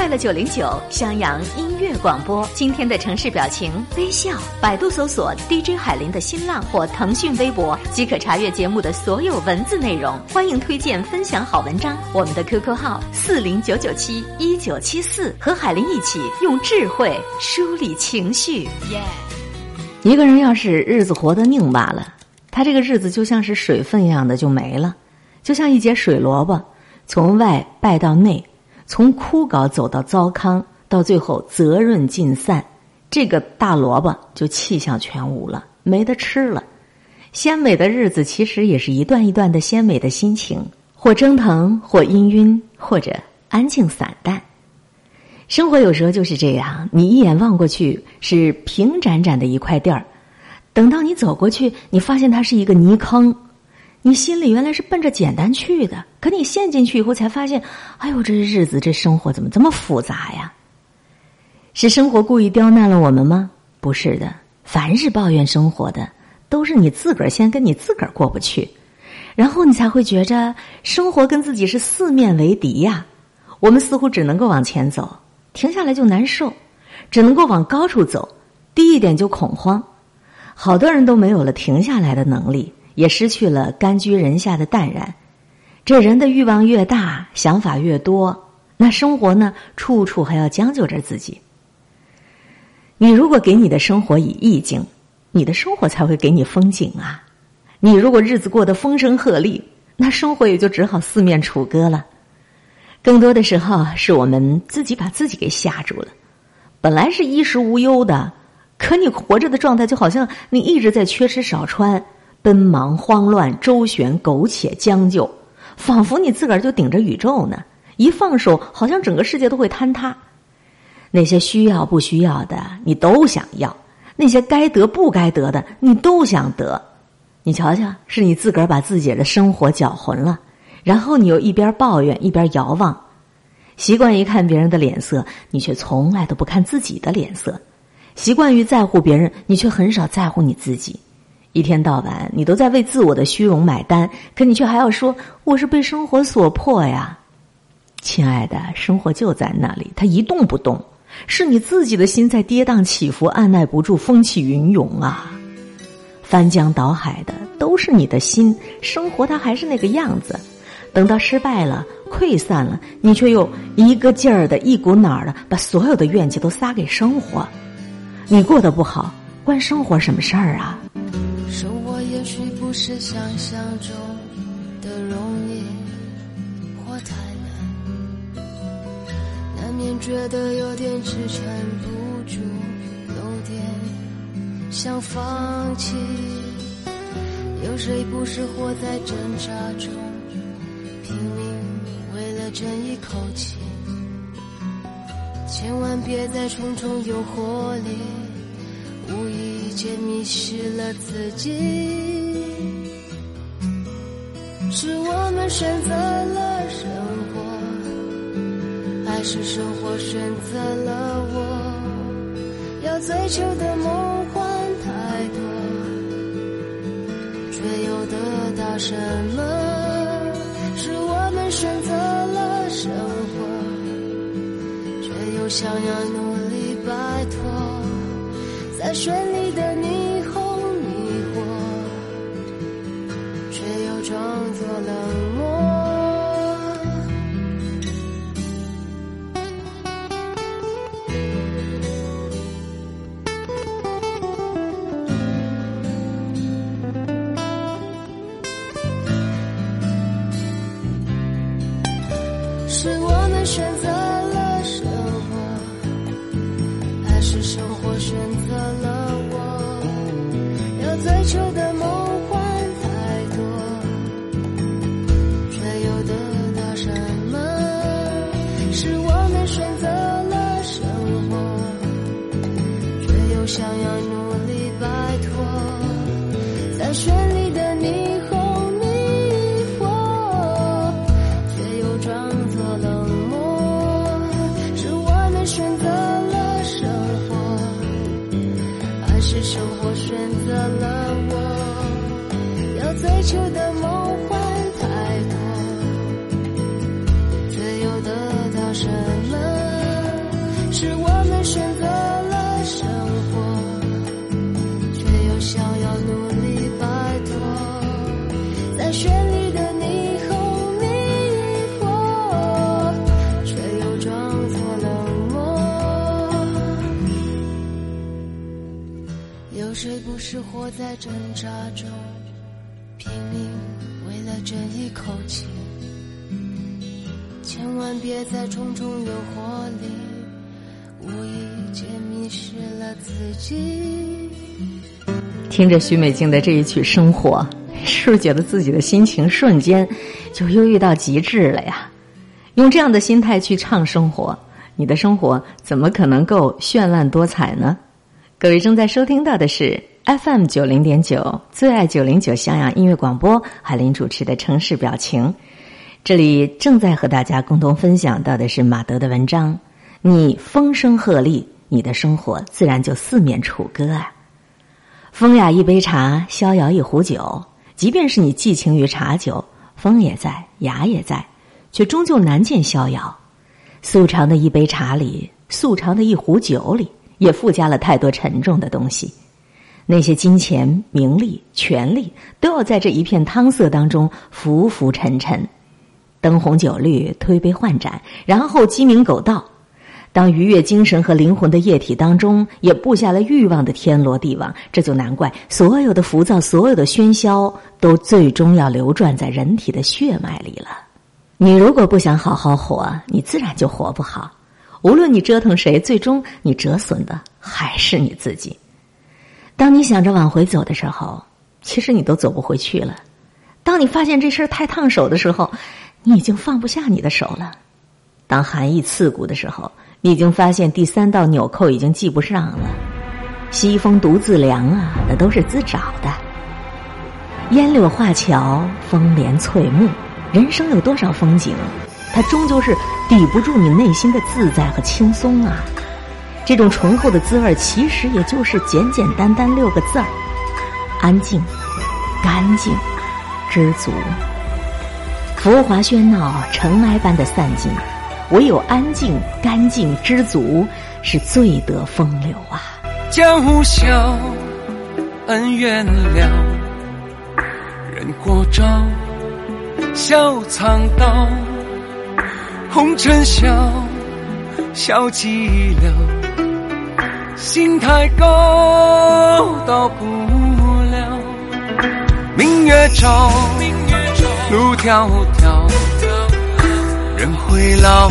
快乐九零九襄阳音乐广播，今天的城市表情微笑。百度搜索 DJ 海林的新浪或腾讯微博，即可查阅节目的所有文字内容。欢迎推荐分享好文章。我们的 QQ 号四零九九七一九七四，和海林一起用智慧梳理情绪。耶！一个人要是日子活得拧巴了，他这个日子就像是水分一样的就没了，就像一节水萝卜，从外败到内。从枯槁走到糟糠，到最后泽润尽散，这个大萝卜就气象全无了，没得吃了。鲜美的日子其实也是一段一段的鲜美的心情，或蒸腾，或氤氲，或者安静散淡。生活有时候就是这样，你一眼望过去是平展展的一块地儿，等到你走过去，你发现它是一个泥坑。你心里原来是奔着简单去的，可你陷进去以后才发现，哎呦，这日子这生活怎么这么复杂呀？是生活故意刁难了我们吗？不是的，凡是抱怨生活的，都是你自个儿先跟你自个儿过不去，然后你才会觉着生活跟自己是四面为敌呀。我们似乎只能够往前走，停下来就难受；只能够往高处走，低一点就恐慌。好多人都没有了停下来的能力。也失去了甘居人下的淡然。这人的欲望越大，想法越多，那生活呢，处处还要将就着自己。你如果给你的生活以意境，你的生活才会给你风景啊。你如果日子过得风声鹤唳，那生活也就只好四面楚歌了。更多的时候，是我们自己把自己给吓住了。本来是衣食无忧的，可你活着的状态就好像你一直在缺吃少穿。奔忙、慌乱、周旋、苟且、将就，仿佛你自个儿就顶着宇宙呢。一放手，好像整个世界都会坍塌。那些需要不需要的，你都想要；那些该得不该得的，你都想得。你瞧瞧，是你自个儿把自己的生活搅浑了，然后你又一边抱怨一边遥望，习惯于看别人的脸色，你却从来都不看自己的脸色；习惯于在乎别人，你却很少在乎你自己。一天到晚，你都在为自我的虚荣买单，可你却还要说我是被生活所迫呀，亲爱的，生活就在那里，它一动不动，是你自己的心在跌宕起伏，按耐不住风起云涌啊，翻江倒海的都是你的心，生活它还是那个样子，等到失败了、溃散了，你却又一个劲儿的、一股脑儿的把所有的怨气都撒给生活，你过得不好，关生活什么事儿啊？不是想象中的容易或太难，难免觉得有点支撑不住，有点想放弃。有谁不是活在挣扎中，拼命为了争一口气？千万别在重重诱惑里，无意间迷失了自己。是我们选择了生活，还是生活选择了我？要追求的梦幻太多，却又得到什么？是我们选择了生活，却又想要努力摆脱，在绚丽的你。冷谁不是活在挣扎中，拼命为了争一口气？千万别在重重诱惑里，无意间迷失了自己。听着许美静的这一曲《生活》，是不是觉得自己的心情瞬间就忧郁到极致了呀？用这样的心态去唱生活，你的生活怎么可能够绚烂多彩呢？各位正在收听到的是 FM 九零点九最爱九零九襄阳音乐广播，海林主持的城市表情。这里正在和大家共同分享到的是马德的文章。你风声鹤唳，你的生活自然就四面楚歌啊。风雅一杯茶，逍遥一壶酒。即便是你寄情于茶酒，风也在，雅也在，却终究难见逍遥。素长的一杯茶里，素长的一壶酒里，也附加了太多沉重的东西。那些金钱、名利、权力，都要在这一片汤色当中浮浮沉沉。灯红酒绿，推杯换盏，然后鸡鸣狗盗。当愉悦精神和灵魂的液体当中也布下了欲望的天罗地网，这就难怪所有的浮躁、所有的喧嚣，都最终要流转在人体的血脉里了。你如果不想好好活，你自然就活不好。无论你折腾谁，最终你折损的还是你自己。当你想着往回走的时候，其实你都走不回去了。当你发现这事儿太烫手的时候，你已经放不下你的手了。当寒意刺骨的时候，你已经发现第三道纽扣已经系不上了。西风独自凉啊，那都是自找的。烟柳画桥，风帘翠幕，人生有多少风景，它终究是抵不住你内心的自在和轻松啊。这种醇厚的滋味，其实也就是简简单单六个字儿：安静、干净、知足。浮华喧闹，尘埃般的散尽，唯有安静、干净、知足，是最得风流啊！江湖笑，恩怨了，人过招，笑藏刀，红尘笑，笑寂寥，心太高，到不了，明月照。路迢迢，人会老，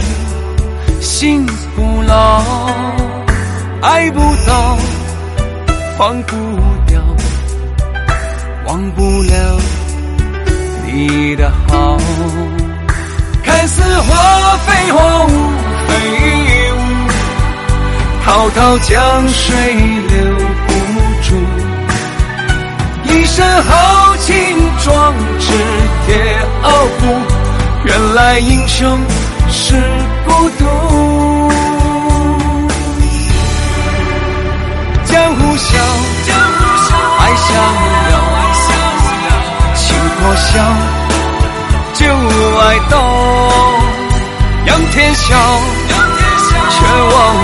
心不老，爱不到，忘不掉，忘不了你的好。看似花非花，无非雾，滔滔江水留不住，一身豪情壮志。铁傲骨，原来英雄是孤独。江湖笑，爱逍遥，情破晓，旧爱到，仰天笑，却忘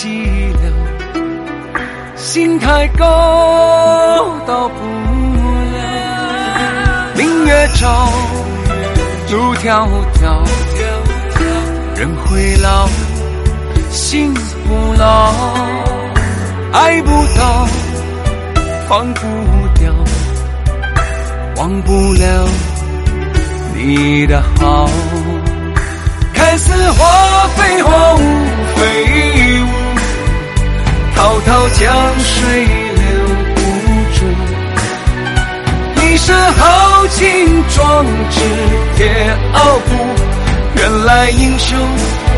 寂寥，心太高，到不了。明月照，路迢迢，人会老，心不老，爱不到。放不掉，忘不了你的好。看似花非花舞飞舞，滔滔江水流不住。一身豪情壮志铁傲骨，原来英雄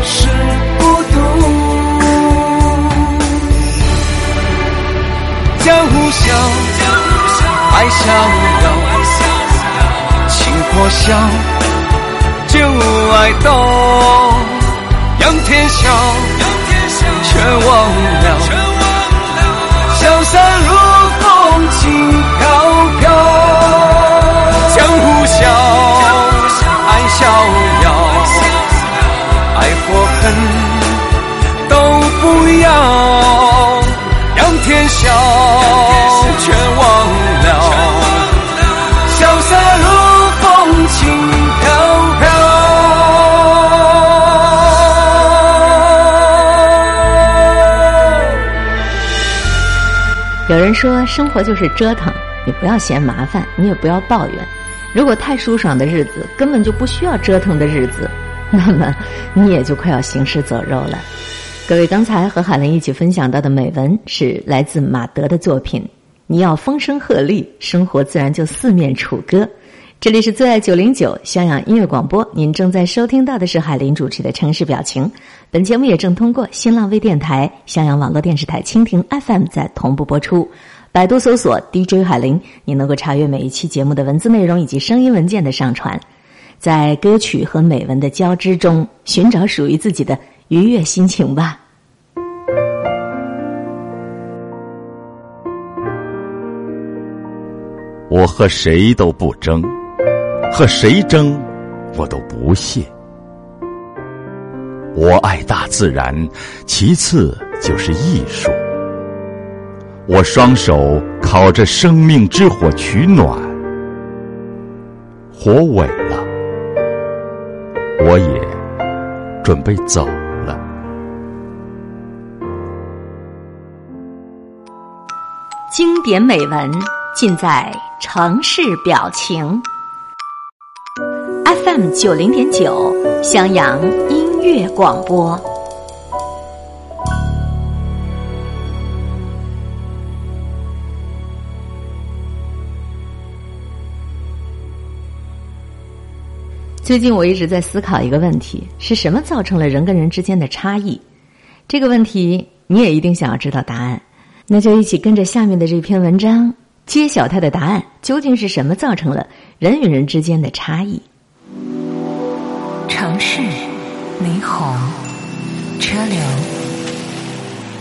是孤独。江湖笑，爱逍遥，情破晓，旧爱动，说，生活就是折腾，你不要嫌麻烦，你也不要抱怨。如果太舒爽的日子，根本就不需要折腾的日子，那么你也就快要行尸走肉了。各位，刚才和海伦一起分享到的美文是来自马德的作品。你要风声鹤唳，生活自然就四面楚歌。这里是最爱九零九襄阳音乐广播，您正在收听到的是海林主持的城市表情。本节目也正通过新浪微电台、襄阳网络电视台蜻蜓 FM 在同步播出。百度搜索 DJ 海林，你能够查阅每一期节目的文字内容以及声音文件的上传，在歌曲和美文的交织中，寻找属于自己的。愉悦心情吧。我和谁都不争，和谁争，我都不屑。我爱大自然，其次就是艺术。我双手烤着生命之火取暖，火萎了，我也准备走了。经典美文尽在城市表情。FM 九零点九，襄阳音乐广播。最近我一直在思考一个问题：是什么造成了人跟人之间的差异？这个问题你也一定想要知道答案。那就一起跟着下面的这篇文章，揭晓它的答案。究竟是什么造成了人与人之间的差异？城市，霓虹，车流，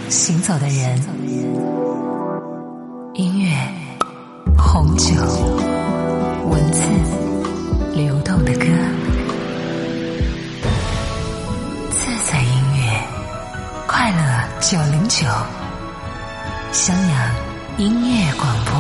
行走的人，音乐，红酒，文字，流动的歌，自在音乐，快乐九零九。襄阳音乐广播。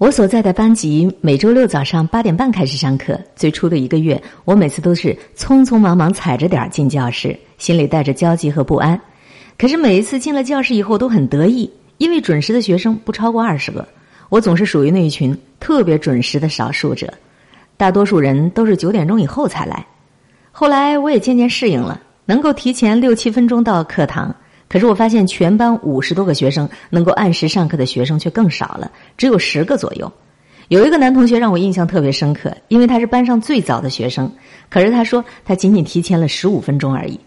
我所在的班级每周六早上八点半开始上课。最初的一个月，我每次都是匆匆忙忙踩着点儿进教室，心里带着焦急和不安。可是每一次进了教室以后，都很得意，因为准时的学生不超过二十个。我总是属于那一群特别准时的少数者，大多数人都是九点钟以后才来。后来我也渐渐适应了，能够提前六七分钟到课堂。可是我发现全班五十多个学生，能够按时上课的学生却更少了，只有十个左右。有一个男同学让我印象特别深刻，因为他是班上最早的学生。可是他说他仅仅提前了十五分钟而已。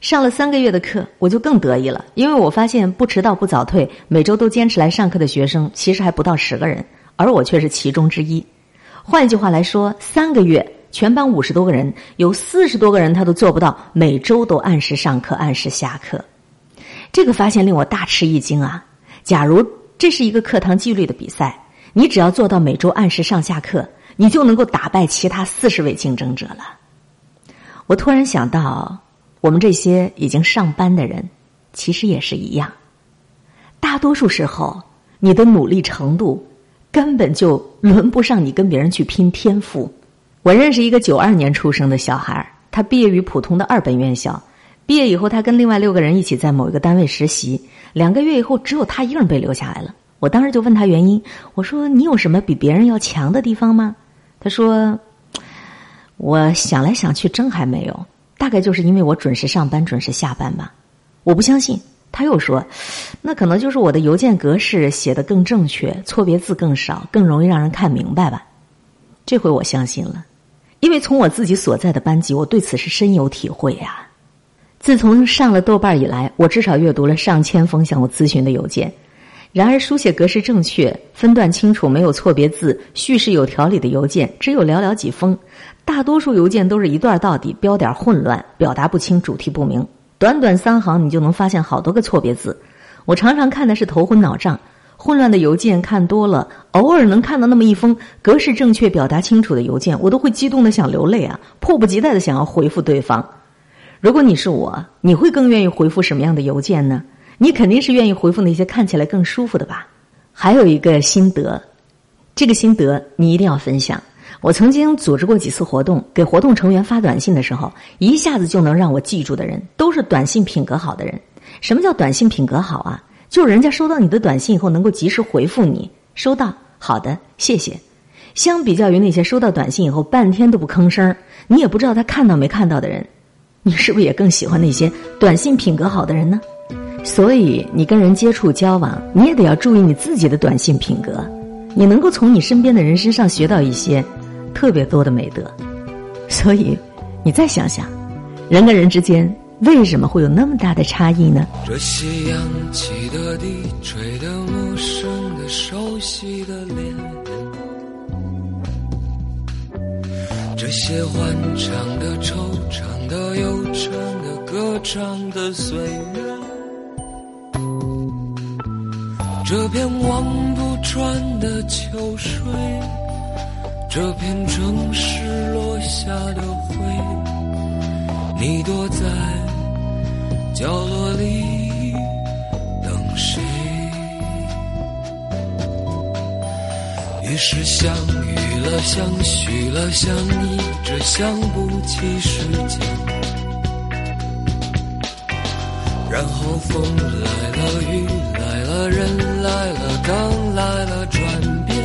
上了三个月的课，我就更得意了，因为我发现不迟到不早退，每周都坚持来上课的学生其实还不到十个人，而我却是其中之一。换句话来说，三个月。全班五十多个人，有四十多个人他都做不到每周都按时上课、按时下课。这个发现令我大吃一惊啊！假如这是一个课堂纪律的比赛，你只要做到每周按时上下课，你就能够打败其他四十位竞争者了。我突然想到，我们这些已经上班的人，其实也是一样。大多数时候，你的努力程度根本就轮不上你跟别人去拼天赋。我认识一个九二年出生的小孩他毕业于普通的二本院校，毕业以后，他跟另外六个人一起在某一个单位实习，两个月以后，只有他一个人被留下来了。我当时就问他原因，我说：“你有什么比别人要强的地方吗？”他说：“我想来想去，真还没有。大概就是因为我准时上班，准时下班吧。”我不相信。他又说：“那可能就是我的邮件格式写的更正确，错别字更少，更容易让人看明白吧。”这回我相信了，因为从我自己所在的班级，我对此是深有体会呀。自从上了豆瓣以来，我至少阅读了上千封向我咨询的邮件。然而，书写格式正确、分段清楚、没有错别字、叙事有条理的邮件只有寥寥几封。大多数邮件都是一段到底，标点混乱，表达不清，主题不明。短短三行，你就能发现好多个错别字。我常常看的是头昏脑胀。混乱的邮件看多了，偶尔能看到那么一封格式正确、表达清楚的邮件，我都会激动的想流泪啊！迫不及待的想要回复对方。如果你是我，你会更愿意回复什么样的邮件呢？你肯定是愿意回复那些看起来更舒服的吧。还有一个心得，这个心得你一定要分享。我曾经组织过几次活动，给活动成员发短信的时候，一下子就能让我记住的人，都是短信品格好的人。什么叫短信品格好啊？就是人家收到你的短信以后，能够及时回复你，收到，好的，谢谢。相比较于那些收到短信以后半天都不吭声你也不知道他看到没看到的人，你是不是也更喜欢那些短信品格好的人呢？所以，你跟人接触交往，你也得要注意你自己的短信品格。你能够从你身边的人身上学到一些特别多的美德。所以，你再想想，人跟人之间为什么会有那么大的差异呢？这些扬起的低垂的陌生的熟悉的脸，这些欢唱的惆怅的悠长的歌唱的岁月。这片望不穿的秋水，这片城市落下的灰，你躲在角落里等谁？于是相遇了，相许了，相依着，想不起时间。然后风来了，雨来了，人。来了，刚来了，转变。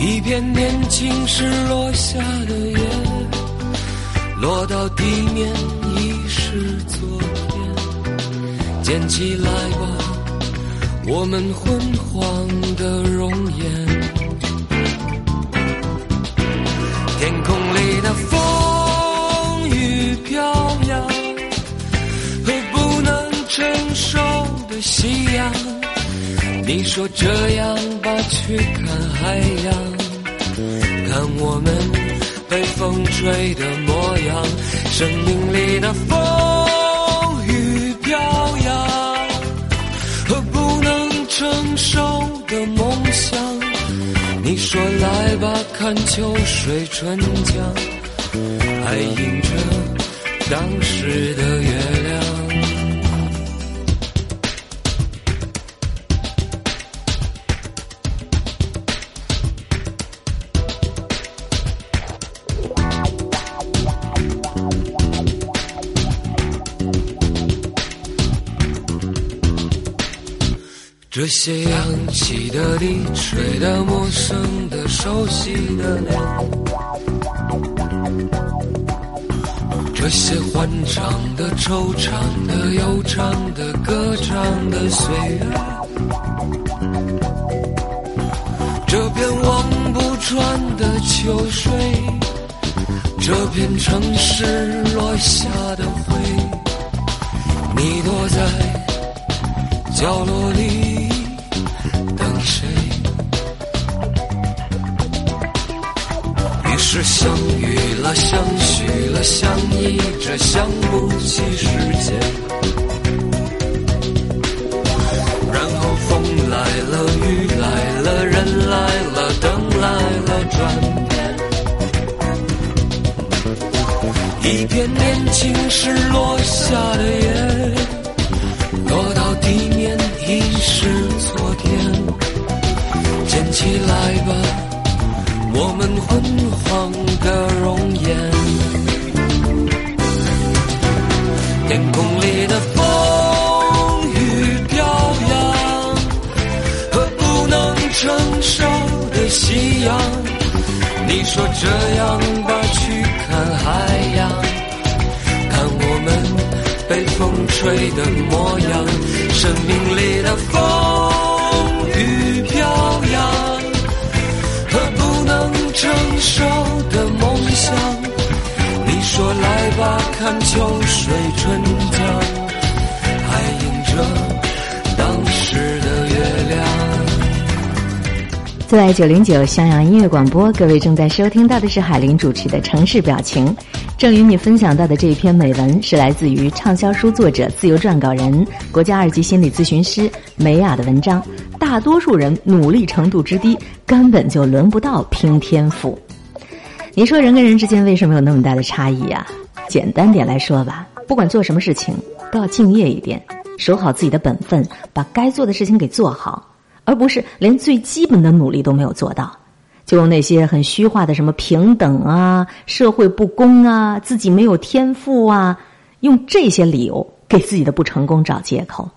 一片年轻时落下的叶，落到地面已是昨天。捡起来吧，我们昏黄的容颜。天空里的风雨飘扬。夕阳，你说这样吧，去看海洋，看我们被风吹的模样，生命里的风说来吧，看秋水春江，还映着当时的月这些扬起的、低垂的、陌生的、熟悉的脸，这些欢唱的、惆怅的、悠长的、歌唱的岁月，这片望不穿的秋水，这片城市落下的灰，你躲在角落里。是相遇了，相许了，相依着，想不起时间。然后风来了，雨来了，人来了，灯来了，转变。一片年轻时落下的叶，落到地面已是昨天。捡起来吧。我们昏黄说这样吧，去看海洋，看我们被风吹的模样，生命里的风雨飘扬，和不能承受的梦想。你说来吧，看秋水春在九零九襄阳音乐广播，各位正在收听到的是海林主持的《城市表情》。正与你分享到的这一篇美文是来自于畅销书作者、自由撰稿人、国家二级心理咨询师梅雅的文章。大多数人努力程度之低，根本就轮不到拼天赋。你说人跟人之间为什么有那么大的差异呀、简单点来说吧，不管做什么事情，都要敬业一点，守好自己的本分，把该做的事情给做好。而不是连最基本的努力都没有做到，就用那些很虚化的什么平等啊、社会不公啊、自己没有天赋啊，用这些理由给自己的不成功找借口。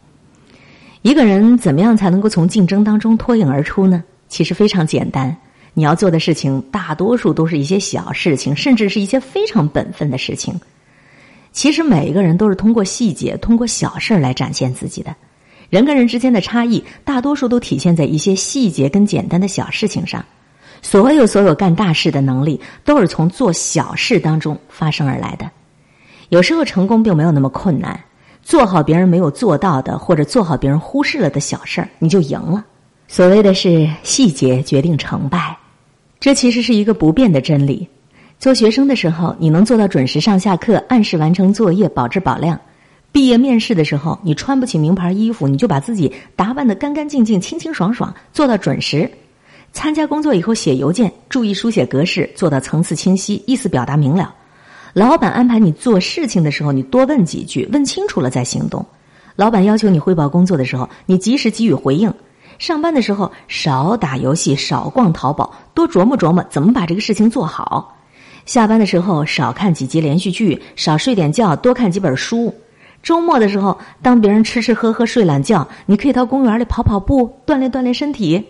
一个人怎么样才能够从竞争当中脱颖而出呢？其实非常简单，你要做的事情大多数都是一些小事情，甚至是一些非常本分的事情。其实每一个人都是通过细节、通过小事儿来展现自己的。人跟人之间的差异，大多数都体现在一些细节跟简单的小事情上。所有所有干大事的能力，都是从做小事当中发生而来的。有时候成功并没有那么困难，做好别人没有做到的，或者做好别人忽视了的小事儿，你就赢了。所谓的是细节决定成败，这其实是一个不变的真理。做学生的时候，你能做到准时上下课、按时完成作业、保质保量。毕业面试的时候，你穿不起名牌衣服，你就把自己打扮得干干净净、清清爽爽，做到准时。参加工作以后写邮件，注意书写格式，做到层次清晰，意思表达明了。老板安排你做事情的时候，你多问几句，问清楚了再行动。老板要求你汇报工作的时候，你及时给予回应。上班的时候少打游戏，少逛淘宝，多琢磨琢磨怎么把这个事情做好。下班的时候少看几集连续剧，少睡点觉，多看几本书。周末的时候，当别人吃吃喝喝睡懒觉，你可以到公园里跑跑步，锻炼锻炼身体。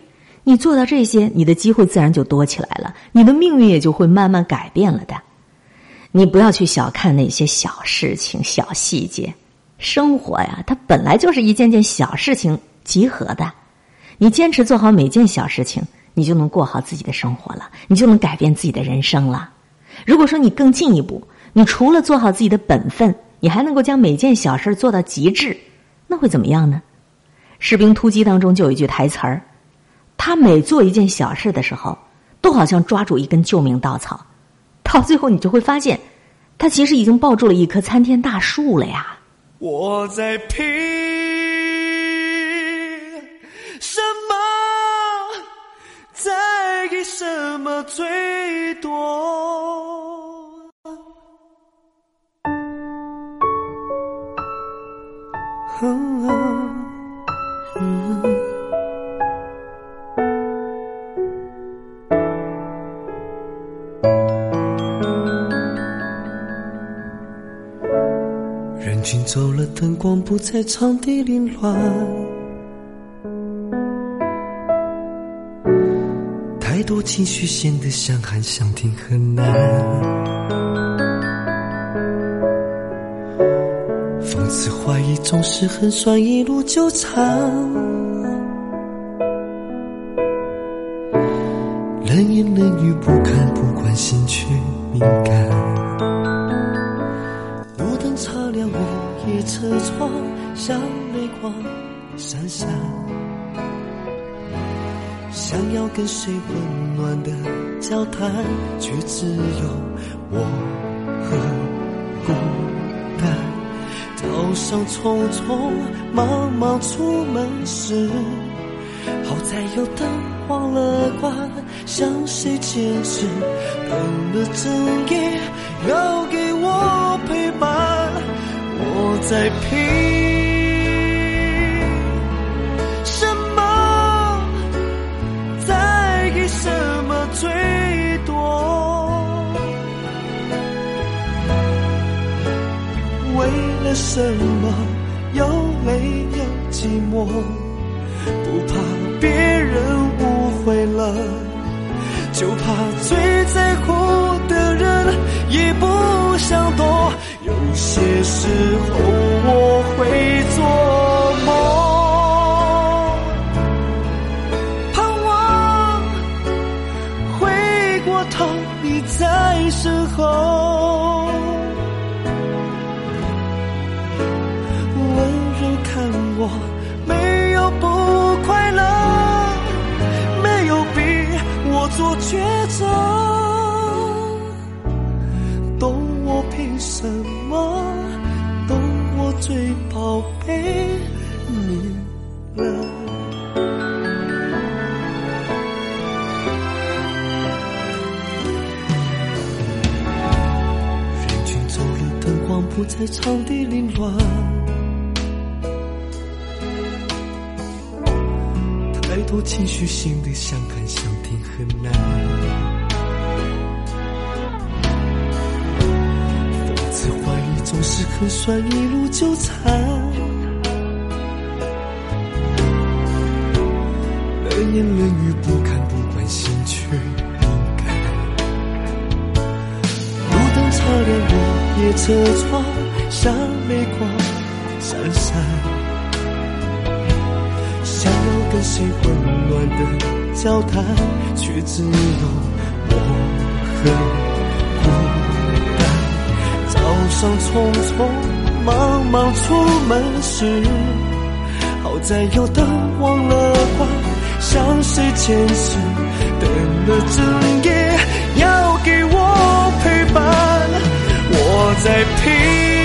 你做到这些，你的机会自然就多起来了，你的命运也就会慢慢改变了的。你不要去小看那些小事情、小细节，生活呀，它本来就是一件件小事情集合的。你坚持做好每件小事情，你就能过好自己的生活了，你就能改变自己的人生了。如果说你更进一步，你除了做好自己的本分，你还能够将每件小事做到极致，那会怎么样呢？士兵突击当中就有一句台词儿，他每做一件小事的时候，都好像抓住一根救命稻草，到最后你就会发现，他其实已经抱住了一棵参天大树了呀。我在拼什么？在意什么最多？人群走了，灯光不再场地凌乱，太多情绪显得想喊想听很难。讽刺怀疑总是很酸，一路纠缠。冷言冷语不看不关，心却敏感。路灯擦亮午夜车窗，像泪光闪闪。想要跟谁温暖的交谈，却只有我和上匆匆忙忙出门时，好在有灯忘了关，向谁解释？等了整夜，要给我陪伴，我在拼什么有没有寂寞不怕别人误会了就怕最在乎的人也不想多有些时候我会做梦盼望回过头你在身后。做抉择。懂我凭什么懂我最宝贝你了？人群走了，灯光不再场地凌乱，太多情绪，心里想看想很酸，一路纠缠，冷言冷语不看不惯，心却敏感。路灯擦亮我夜车窗，像泪光闪闪。想要跟谁温暖的交谈，却只有我和。上匆匆忙忙出门时，好在有灯忘了关，向谁牵手？等了整夜，要给我陪伴，我在拼。